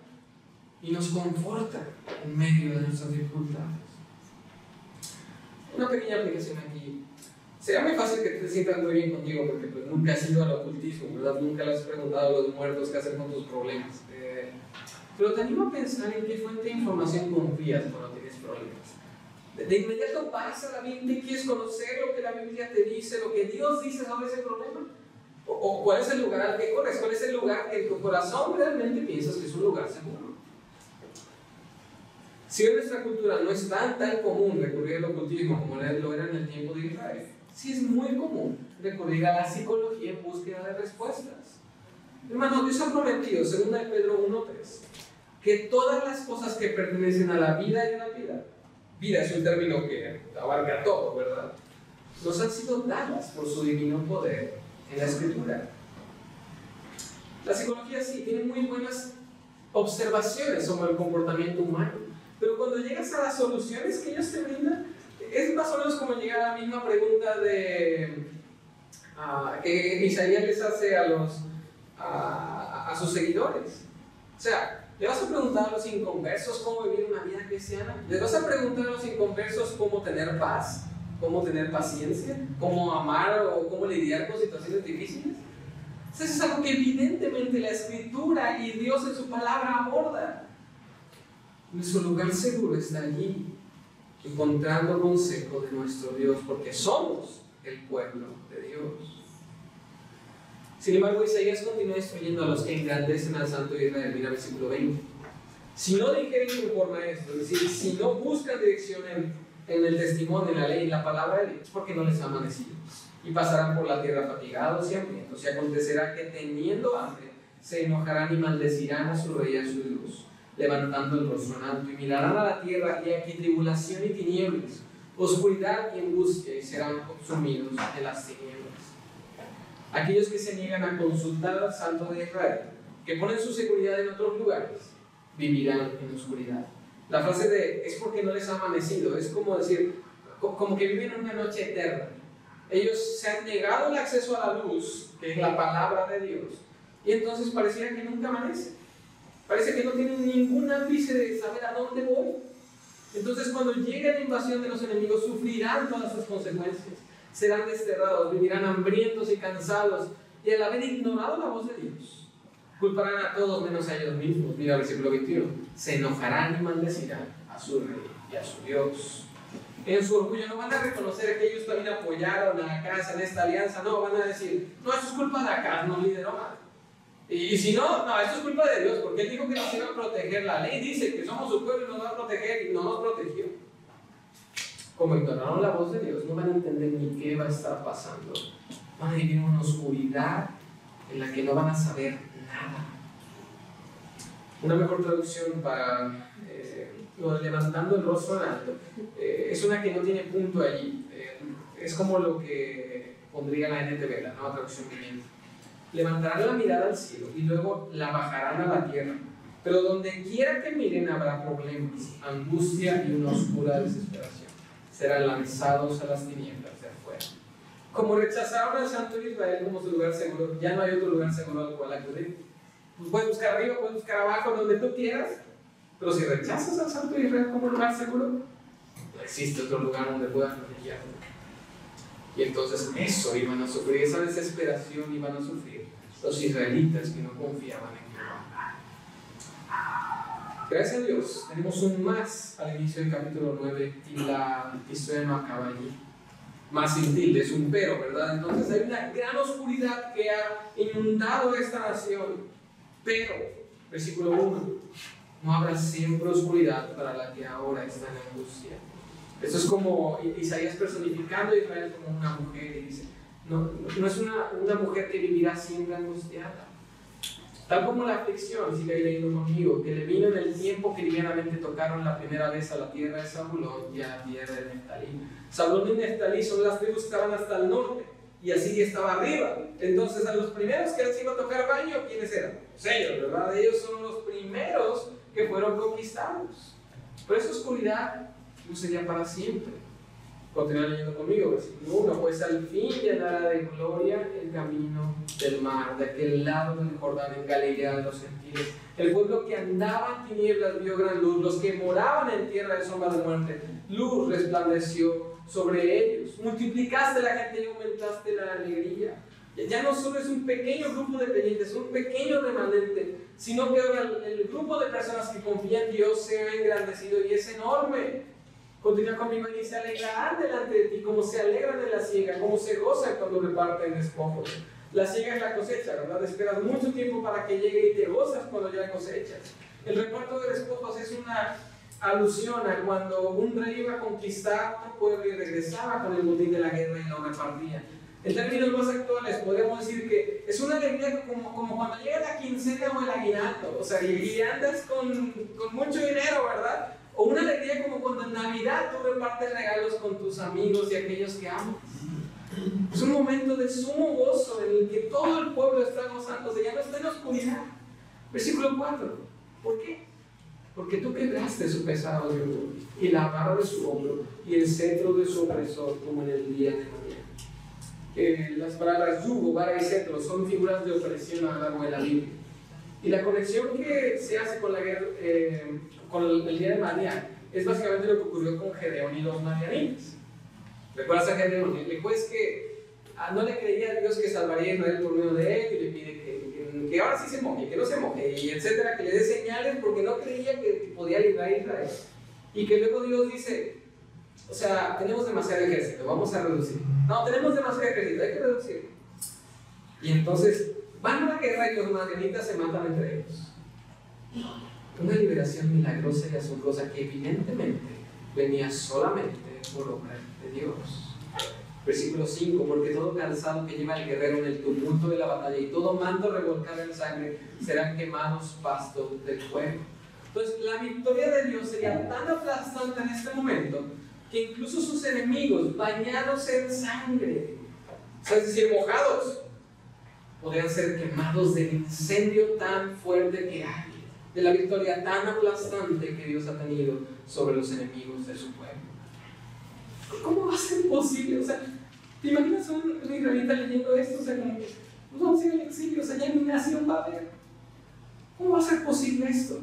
y nos conforta en medio de nuestras dificultades. Una pequeña aplicación aquí. Sería muy fácil que te sientas muy bien contigo porque pues, nunca has ido al ocultismo, ¿verdad? Nunca le has preguntado a los muertos qué hacer con tus problemas. Eh, pero te animo a pensar en qué fuente de información confías cuando tienes problemas. De, inmediato vas a la Biblia y quieres conocer lo que la Biblia te dice, lo que Dios dice sobre ese problema. O, o cuál es el lugar al que corres, cuál es el lugar que en tu corazón realmente piensas que es un lugar seguro. Si en nuestra cultura no es tan, tan común recurrir al ocultismo como lo era en el tiempo de Israel, sí es muy común recurrir a la psicología en búsqueda de respuestas. Hermano, Dios ha prometido, según de Pedro 1.3, que todas las cosas que pertenecen a la vida y a la vida, vida es un término que abarca todo, ¿verdad? Nos han sido dadas por su divino poder en la escritura. La psicología sí tiene muy buenas observaciones sobre el comportamiento humano. Pero cuando llegas a las soluciones que ellos te brindan, es más o menos como llegar a la misma pregunta de, uh, que Isaías les hace a, los, a, sus seguidores. O sea, ¿le vas a preguntar a los inconversos cómo vivir una vida cristiana? ¿Le vas a preguntar a los inconversos cómo tener paz? ¿Cómo tener paciencia? ¿Cómo amar o cómo lidiar con situaciones difíciles? Eso es algo que evidentemente la escritura y Dios en su palabra aborda. Nuestro lugar seguro está allí, encontrando consejo de nuestro Dios, porque somos el pueblo de Dios. Sin embargo, Isaías continúa instruyendo a los que engrandecen al Santo Israel. Mira versículo 20. Si no dijeren conforme a esto, es decir, si no buscan dirección en, en el testimonio, en la ley, en la palabra de Dios, porque no les ha amanecido. Y pasarán por la tierra fatigados y hambrientos. Y acontecerá que teniendo hambre, se enojarán y maldecirán a su rey y a su luz levantando el rostro en alto, y mirarán a la tierra, y aquí tribulación y tinieblas, oscuridad y angustia, y serán consumidos en las tinieblas. Aquellos que se niegan a consultar al Santo de Israel, que ponen su seguridad en otros lugares, vivirán en oscuridad. La frase de es porque no les ha amanecido, es como decir, como que viven una noche eterna. Ellos se han negado el acceso a la luz, que es la palabra de Dios, y entonces pareciera que nunca amanece. Parece que no tienen ningún ápice de saber a dónde voy. Entonces cuando llegue la invasión de los enemigos sufrirán todas sus consecuencias. Serán desterrados, vivirán hambrientos y cansados y al haber ignorado la voz de Dios, culparán a todos menos a ellos mismos. Mira el versículo 21. Se enojarán y maldecirán a su rey y a su Dios. En su orgullo no van a reconocer que ellos también apoyaron a casa en esta alianza, no, van a decir, no, eso es culpa de acá, no lideró mal. Y, si no, no, esto es culpa de Dios, porque Él dijo que nos iba a proteger. La ley dice que somos su pueblo y nos va a proteger y no nos protegió. Como ignoraron la voz de Dios, no van a entender ni qué va a estar pasando. Van a vivir una oscuridad en la que no van a saber nada. Una mejor traducción para eh, levantando el rostro en alto eh, es una que no tiene punto allí. Eh, es como lo que pondría la NTV, la nueva traducción viviente levantarán la mirada al cielo y luego la bajarán a la tierra. Pero donde quiera que miren habrá problemas, angustia y una oscura desesperación. Serán lanzados a las tinieblas de afuera. Como rechazaron al Santo Israel como su lugar seguro, ya no hay otro lugar seguro al cual acudir. Pues puedes buscar arriba, puedes buscar abajo, donde tú quieras. Pero si rechazas al Santo Israel como lugar seguro, no existe otro lugar donde puedas refugiarte. Y entonces eso iban a sufrir, esa desesperación iban a sufrir los israelitas que no confiaban en Jehová. Gracias a Dios, tenemos un más al inicio del capítulo 9 y la historia no acaba allí. Más sin es un pero, ¿verdad? Entonces hay una gran oscuridad que ha inundado esta nación. Pero, versículo 1, no habrá siempre oscuridad para la que ahora está en angustia eso es como Isaías personificando a Israel como una mujer y dice, no, es una, mujer que vivirá siempre angustiada. Tal como la aflicción, sigue leyendo conmigo, que le vino en el tiempo que ligeramente tocaron la primera vez a la tierra de Zabulón y a la tierra de Neftalí. Zabulón y Neftalí son las tribus que estaban hasta el norte y así estaba arriba. Entonces, a los primeros que les iba a tocar baño, ¿quiénes eran? Pues ellos, ¿verdad? Ellos son los primeros que fueron conquistados. Pero esa oscuridad no sería para siempre. Continúa leyendo conmigo, versículo 1. Pues al fin llenará de gloria el camino del mar, de aquel lado del Jordán, en Galilea de los gentiles. El pueblo que andaba en tinieblas vio gran luz, los que moraban en tierra de sombra de muerte, luz resplandeció sobre ellos. Multiplicaste la gente y aumentaste la alegría. Ya no solo es un pequeño grupo de creyentes, un pequeño remanente, sino que ahora el, grupo de personas que confían en Dios se ha engrandecido y es enorme. Continúa conmigo y se alegrarán delante de ti, como se alegran en la siega, como se gozan cuando reparten despojos. La siega es la cosecha, ¿verdad? Esperas mucho tiempo para que llegue y te gozas cuando ya cosechas. El reparto de despojos es una alusión a cuando un rey iba a conquistar otro pueblo y regresaba con el botín de la guerra y lo repartía. En términos más actuales, podemos decir que es una alegría como, como cuando llega la quincena o el aguinaldo, o sea, y, andas con, con, mucho dinero, ¿verdad? O una alegría como cuando en Navidad tú repartes regalos con tus amigos y aquellos que amas. Es un momento de sumo gozo en el que todo el pueblo está gozando, ya no está en oscuridad. Versículo 4. ¿Por qué? Porque tú quebraste su pesado yugo y la barra de su hombro y el centro de su opresor como en el día de mañana. Eh, las palabras yugo, vara y centro son figuras de opresión a lo largo de la Biblia. Y la conexión que se hace con, la guerra, eh, con el, día de María es básicamente lo que ocurrió con Gedeón y los marianitas. ¿Recuerdas a Gedeón? Le pues que ah, no le creía a Dios que salvaría a Israel por medio de él y le pide que ahora sí se moje, que no se moje, y etcétera, que le dé señales porque no creía que podía librar a Israel. Y que luego Dios dice, o sea, tenemos demasiado ejército, vamos a reducir. No, tenemos demasiado ejército, hay que reducir. Y entonces van a la guerra y los madianitas se matan entre ellos. Una liberación milagrosa y asombrosa que evidentemente venía solamente por obra de Dios. Versículo 5, porque todo calzado que lleva el guerrero en el tumulto de la batalla y todo manto revolcado en sangre serán quemados pastos del fuego. Entonces, la victoria de Dios sería tan aplastante en este momento que incluso sus enemigos, bañados en sangre, o sea, es decir, mojados, podrían ser quemados del incendio tan fuerte que hay, de la victoria tan aplastante que Dios ha tenido sobre los enemigos de su pueblo. ¿Cómo va a ser posible? O sea, ¿Te imaginas un, israelita leyendo esto? O sea, nos vamos a ir al exilio, o sea, ya nación va a haber. ¿Cómo va a ser posible esto?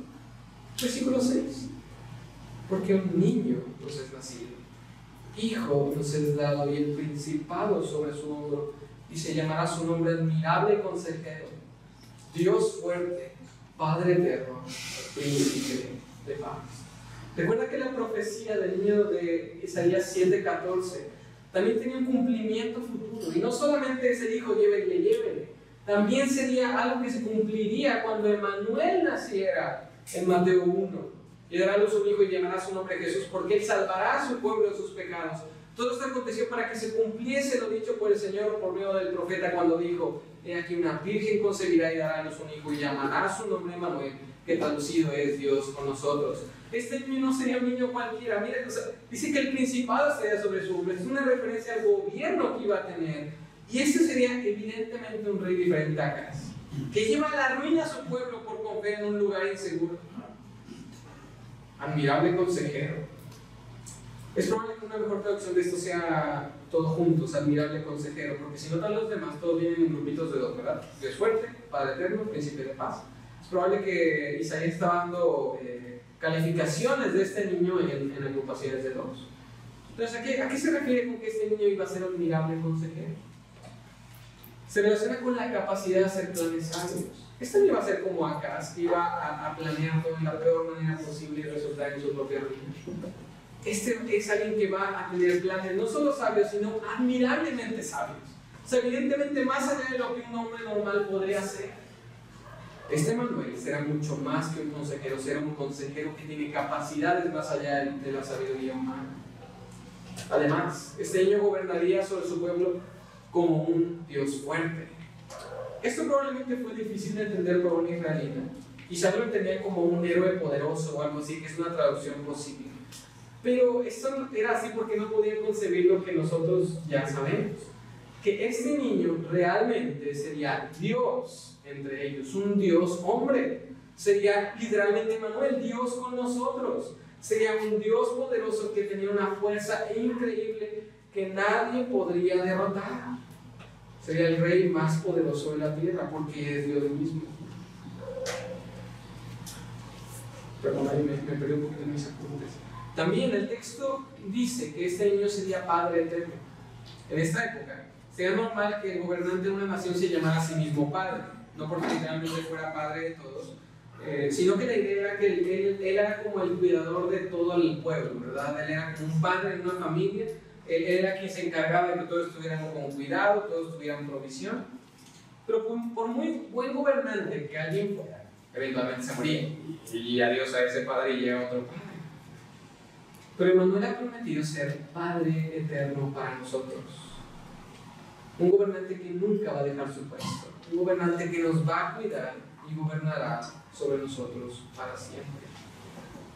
Versículo 6. Porque un niño nos es nacido, hijo nos es dado y el principado sobre su hombro, y se llamará su nombre admirable consejero, Dios fuerte, Padre eterno, príncipe de paz. Recuerda que la profecía del niño de Isaías 7:14 también tenía un cumplimiento futuro. Y no solamente ese hijo llévenle, llévenle. También sería algo que se cumpliría cuando Emanuel naciera en Mateo 1. Y dará a luz un hijo y llamará su nombre Jesús, porque él salvará a su pueblo de sus pecados. Todo esto aconteció para que se cumpliese lo dicho por el Señor por medio del profeta cuando dijo, he aquí una virgen concebirá y dará a luz un hijo y llamará su nombre Emanuel, que traducido es Dios con nosotros este niño no sería un niño cualquiera. Mira, dice que el principado estaría sobre su. Es una referencia al gobierno que iba a tener. Y este sería evidentemente un rey diferente a Acas, que lleva a la ruina a su pueblo por confiar en un lugar inseguro. Admirable consejero. Es probable que una mejor traducción de esto sea todos juntos, admirable consejero, porque si notan los demás, todos vienen en grupitos de dos, ¿verdad? Dios fuerte, Padre eterno, príncipe de paz. Es probable que Isaías está dando eh, calificaciones de este niño en, en agrupaciones de dos. Entonces, ¿a qué, ¿a qué, se refiere con que este niño iba a ser admirable consejero? Se relaciona con la capacidad de hacer planes sabios. Este niño iba a ser como Acas, que iba a, a, planear todo de la peor manera posible y resultar en su propia ruina. Este es alguien que va a tener planes no solo sabios, sino admirablemente sabios. O sea, evidentemente más allá de lo que un hombre normal podría hacer. Este Manuel será mucho más que un consejero, será un consejero que tiene capacidades más allá de la sabiduría humana. Además, este niño gobernaría sobre su pueblo como un Dios fuerte. Esto probablemente fue difícil de entender por un israelita. Quizás lo entendían como un héroe poderoso o algo así, que es una traducción posible. Pero esto era así porque no podían concebir lo que nosotros ya sabemos. Que este niño realmente sería Dios entre ellos, un Dios hombre. Sería literalmente Manuel, Dios con nosotros. Sería un Dios poderoso que tenía una fuerza increíble que nadie podría derrotar. Sería el rey más poderoso de la tierra porque es Dios mismo. Perdón, ahí me, perdí un poquito en mis apuntes. También el texto dice que este niño sería padre eterno. En esta época, sería normal que el gobernante de una nación se llamara a sí mismo padre, no porque literalmente fuera padre de todos, eh, sino que la idea era que él, era como el cuidador de todo el pueblo, ¿verdad? Él era como un padre en una familia, él, era quien se encargaba de que todos estuvieran con cuidado, todos tuvieran provisión. Pero por, por muy buen gobernante que alguien fuera, eventualmente se moría. Y adiós a ese padre y llega otro padre. Pero Emanuel ha prometido ser Padre eterno para nosotros. Un gobernante que nunca va a dejar su puesto. Un gobernante que nos va a cuidar y gobernará sobre nosotros para siempre.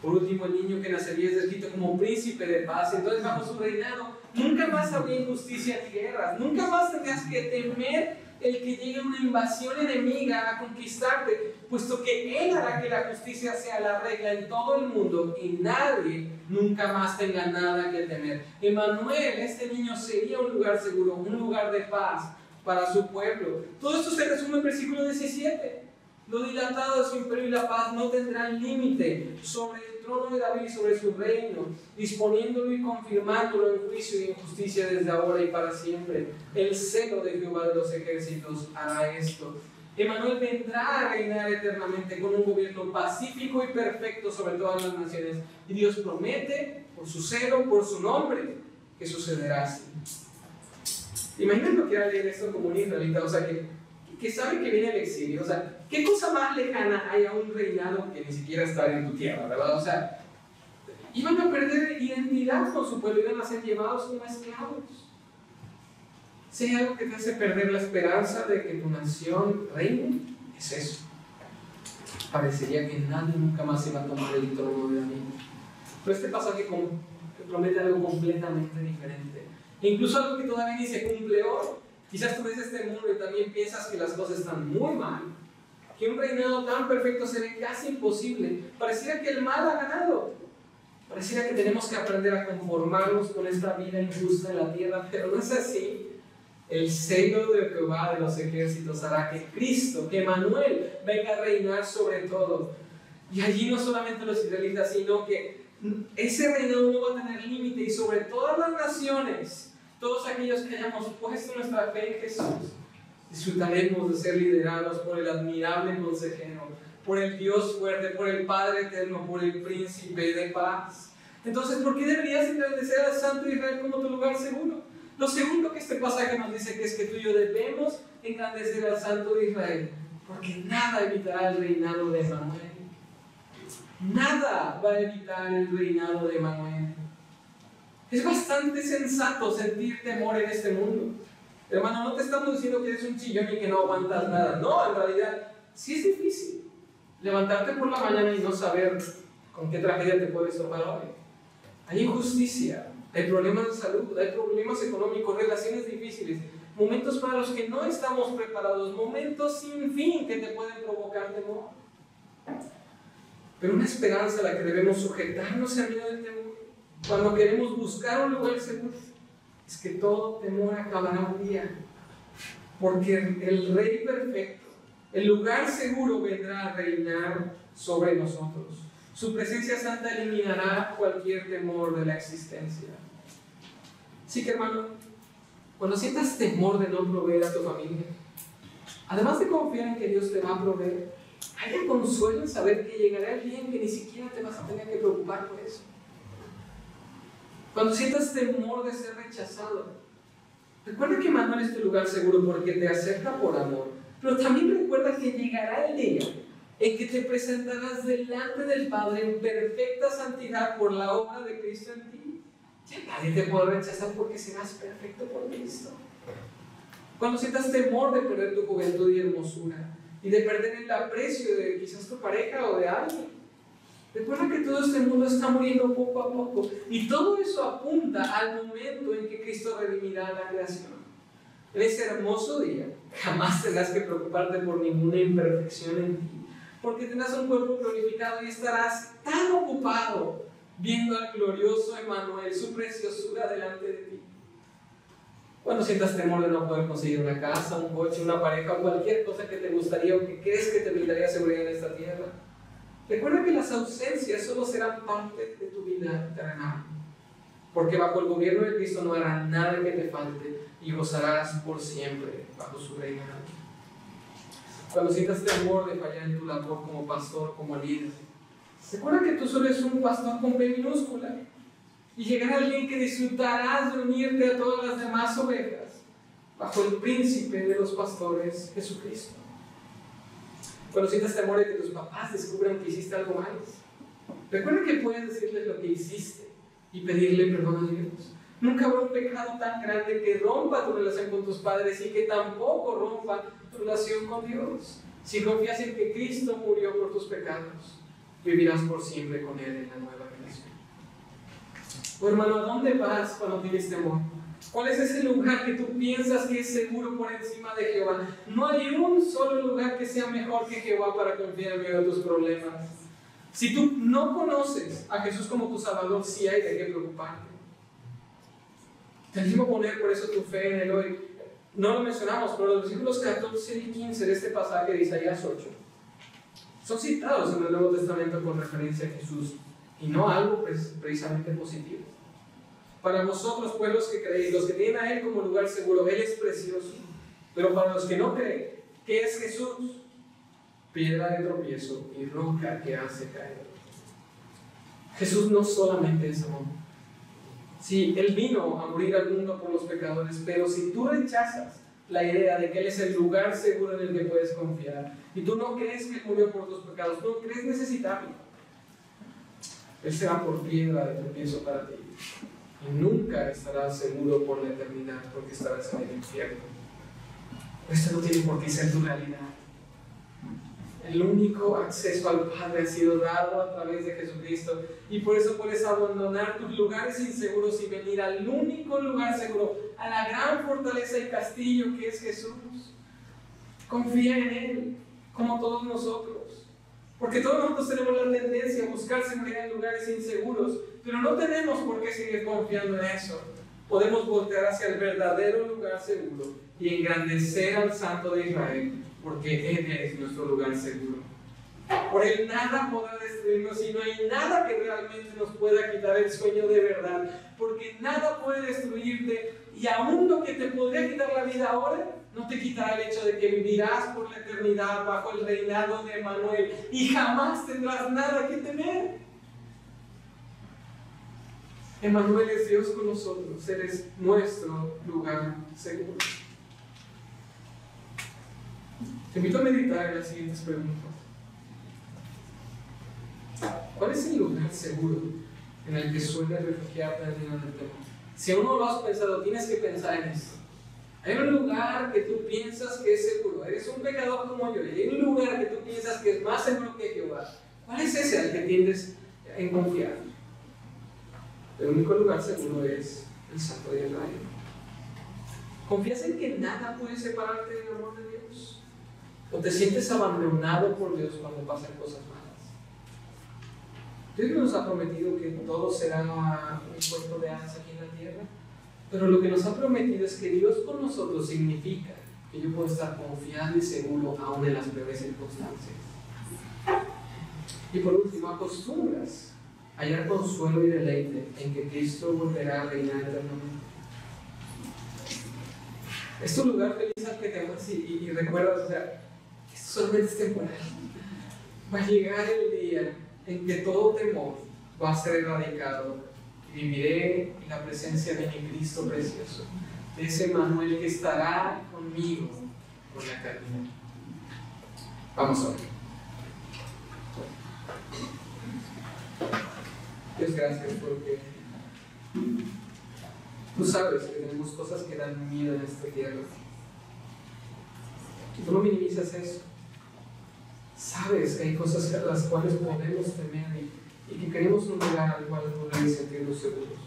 Por último, el niño que nacería es descrito como príncipe de paz. Entonces, bajo su reinado, nunca más habría injusticia ni guerras. Nunca más tendrías que temer el que llegue una invasión enemiga a conquistarte, puesto que Él hará que la justicia sea la regla en todo el mundo y nadie nunca más tenga nada que temer. Emanuel, este niño sería un lugar seguro, un lugar de paz para su pueblo. Todo esto se resume en el versículo 17. Lo dilatado de su imperio y la paz no tendrán límite sobre el trono de David y sobre su reino, disponiéndolo y confirmándolo en juicio y en justicia desde ahora y para siempre. El celo de Jehová de los ejércitos hará esto. Emanuel vendrá a reinar eternamente con un gobierno pacífico y perfecto sobre todas las naciones. Y Dios promete, por su celo, por su nombre, que sucederá así. Imagínate lo que era leer esto como un israelita, o sea, que, que sabe que viene el exilio, o sea, ¿Qué cosa más lejana hay a un reinado que ni siquiera está en tu tierra, verdad? O sea, iban a perder identidad con su pueblo, iban a ser llevados como esclavos. Si hay algo que te hace perder la esperanza de que tu nación reine, es eso. Parecería que nadie nunca más iba a tomar el trono de David. Pero este pasaje promete algo completamente diferente. E incluso algo que todavía ni se cumple hoy. Quizás tú ves este mundo y también piensas que las cosas están muy mal que un reinado tan perfecto se ve casi imposible. Pareciera que el mal ha ganado. Pareciera que tenemos que aprender a conformarnos con esta vida injusta en la tierra, pero no es así. El sello de Jehová de los ejércitos hará que Cristo, que Manuel, venga a reinar sobre todo. Y allí no solamente los israelitas, sino que ese reinado no va a tener límite y sobre todas las naciones, todos aquellos que hayamos puesto nuestra fe en Jesús, Disfrutaremos de ser liderados por el admirable consejero, por el Dios fuerte, por el Padre eterno, por el príncipe de paz. Entonces, ¿por qué deberías engrandecer al Santo Israel como tu lugar seguro? Lo segundo que este pasaje nos dice que es que tú y yo debemos engrandecer al Santo de Israel, porque nada evitará el reinado de Manuel. Nada va a evitar el reinado de Manuel. Es bastante sensato sentir temor en este mundo. Hermano, no te estamos diciendo que eres un chillón y que no aguantas nada. No, en realidad, sí es difícil levantarte por la mañana y no saber con qué tragedia te puedes topar hoy. Hay injusticia, hay problemas de salud, hay problemas económicos, relaciones difíciles, momentos para los que no estamos preparados, momentos sin fin que te pueden provocar temor. Pero una esperanza a la que debemos sujetarnos en medio del temor cuando queremos buscar un lugar seguro es que todo temor acabará un día, porque el Rey perfecto, el lugar seguro vendrá a reinar sobre nosotros. Su presencia santa eliminará cualquier temor de la existencia. Así que hermano, cuando sientas temor de no proveer a tu familia, además de confiar en que Dios te va a proveer, hay consuelo en saber que llegará el día que ni siquiera te vas a tener que preocupar por eso. Cuando sientas temor de ser rechazado, recuerda que Manuel es tu lugar seguro porque te acerca por amor. Pero también recuerda que llegará el día en que te presentarás delante del Padre en perfecta santidad por la obra de Cristo en ti. Ya nadie te puede rechazar porque serás perfecto por Cristo. Cuando sientas temor de perder tu juventud y hermosura y de perder el aprecio de quizás tu pareja o de alguien, Recuerda que todo este mundo está muriendo poco a poco y todo eso apunta al momento en que Cristo redimirá la creación. En ese hermoso día jamás tendrás que preocuparte por ninguna imperfección en ti, porque tendrás un cuerpo glorificado y estarás tan ocupado viendo al glorioso Emanuel, su preciosura delante de ti. Cuando sientas temor de no poder conseguir una casa, un coche, una pareja cualquier cosa que te gustaría o que crees que te brindaría seguridad en esta tierra, Recuerda que las ausencias solo serán parte de tu vida terrenal. Porque bajo el gobierno de Cristo no hará nada que te falte y gozarás por siempre bajo su reinado. Cuando sientas temor de fallar en tu labor como pastor, como líder, recuerda que tú solo eres un pastor con P minúscula y llegará alguien que disfrutarás de unirte a todas las demás ovejas bajo el príncipe de los pastores, Jesucristo. Cuando sientas temor de que tus papás descubran que hiciste algo mal, recuerda que puedes decirles lo que hiciste y pedirle perdón a Dios. Nunca habrá un pecado tan grande que rompa tu relación con tus padres y que tampoco rompa tu relación con Dios. Si confías en que Cristo murió por tus pecados, vivirás por siempre con Él en la nueva relación. Oh, hermano, ¿a dónde vas cuando tienes temor? ¿Cuál es ese lugar que tú piensas que es seguro por encima de Jehová? No hay un solo lugar que sea mejor que Jehová para confiar en medio de tus problemas. Si tú no conoces a Jesús como tu Salvador, sí hay de qué preocuparte. A poner por eso tu fe en Él hoy. No lo mencionamos, pero los versículos 14 y 15 de este pasaje de Isaías 8 son citados en el Nuevo Testamento con referencia a Jesús y no algo precisamente positivo. Para vosotros, pueblos que creéis, los que tienen a Él como lugar seguro, Él es precioso. Pero para los que no creen, ¿qué es Jesús? Piedra de tropiezo y roca que hace caer. Jesús no solamente es amor. Sí, Él vino a morir al mundo por los pecadores, pero si tú rechazas la idea de que Él es el lugar seguro en el que puedes confiar, y tú no crees que murió por tus pecados, no crees necesitarlo, Él será por piedra de tropiezo para ti. Y nunca estarás seguro por la eternidad porque estarás en el infierno. Esto no tiene por qué ser tu realidad. El único acceso al Padre ha sido dado a través de Jesucristo y por eso puedes abandonar tus lugares inseguros y venir al único lugar seguro, a la gran fortaleza y castillo que es Jesús. Confía en Él, como todos nosotros. Porque todos nosotros tenemos la tendencia a buscar seguridad en lugares inseguros, pero no tenemos por qué seguir confiando en eso. Podemos voltear hacia el verdadero lugar seguro y engrandecer al Santo de Israel, porque Él es nuestro lugar seguro. Por Él nada podrá destruirnos y no hay nada que realmente nos pueda quitar el sueño de verdad, porque nada puede destruirte y aún lo que te podría quitar la vida ahora, no te quitará el hecho de que vivirás por la eternidad bajo el reinado de Manuel y jamás tendrás nada que temer. Emanuel es Dios con nosotros, Él es nuestro lugar seguro. Te invito a meditar en las siguientes preguntas. ¿Cuál es el lugar seguro en el que suele refugiarte en el tema? Si aún no lo has pensado, tienes que pensar en esto. Hay un lugar que tú piensas que es seguro. Eres un pecador como yo. Hay un lugar que tú piensas que es más seguro que Jehová. ¿Cuál es ese al que tiendes en confiar? El único lugar seguro es el Santo de. ¿Confías en que nada puede separarte del amor de Dios? ¿O te sientes abandonado por Dios cuando pasan cosas malas? Dios nos ha prometido que todo será un puesto de hadas aquí en la tierra, pero lo que nos ha prometido es que Dios con nosotros significa que yo puedo estar confiado y seguro aún en las peores circunstancias. Y por último, acostumbras hallar consuelo y deleite en que Cristo volverá a reinar eternamente. Es tu lugar feliz al que te amas y, recuerdas, o sea, es temporal. Va a llegar el día en que todo temor va a ser erradicado y viviré en la presencia de mi Cristo precioso, de ese Manuel que estará conmigo por la eternidad. Vamos a ver. Dios, gracias porque tú sabes que tenemos cosas que dan miedo en esta tierra. Y tú no minimizas eso. Sabes que hay cosas a las cuales podemos temer y, que queremos un lugar al cual poder sentirnos seguros.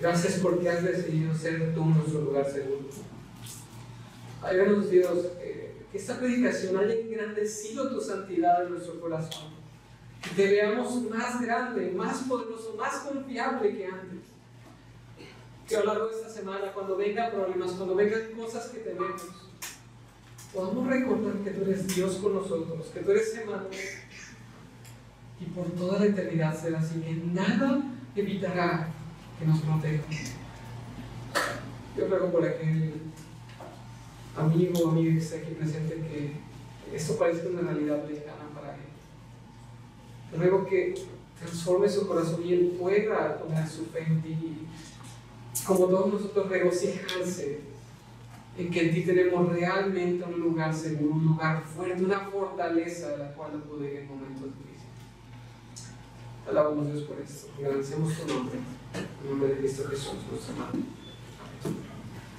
Gracias porque has decidido ser tú nuestro lugar seguro. Ayúdanos, Dios, que esta predicación haya engrandecido tu santidad en nuestro corazón que te veamos más grande, más poderoso, más confiable que antes. Que a lo largo de esta semana, cuando vengan problemas, cuando vengan cosas que tememos, podamos recordar que tú eres Dios con nosotros, que tú eres Emmanuel, y por toda la eternidad será así, que nada evitará que nos proteja. Yo ruego por aquel amigo o amiga que está aquí presente que esto parezca una realidad lejana para él. Ruego que transforme su corazón y él pueda poner su fe en ti. Como todos nosotros regocijarse en que en ti tenemos realmente un lugar seguro, un lugar fuerte, una fortaleza de la cual acudir en momentos difíciles. Alabamos Dios por esto, agradecemos tu nombre, en nombre de Cristo Jesús, nuestro hermano.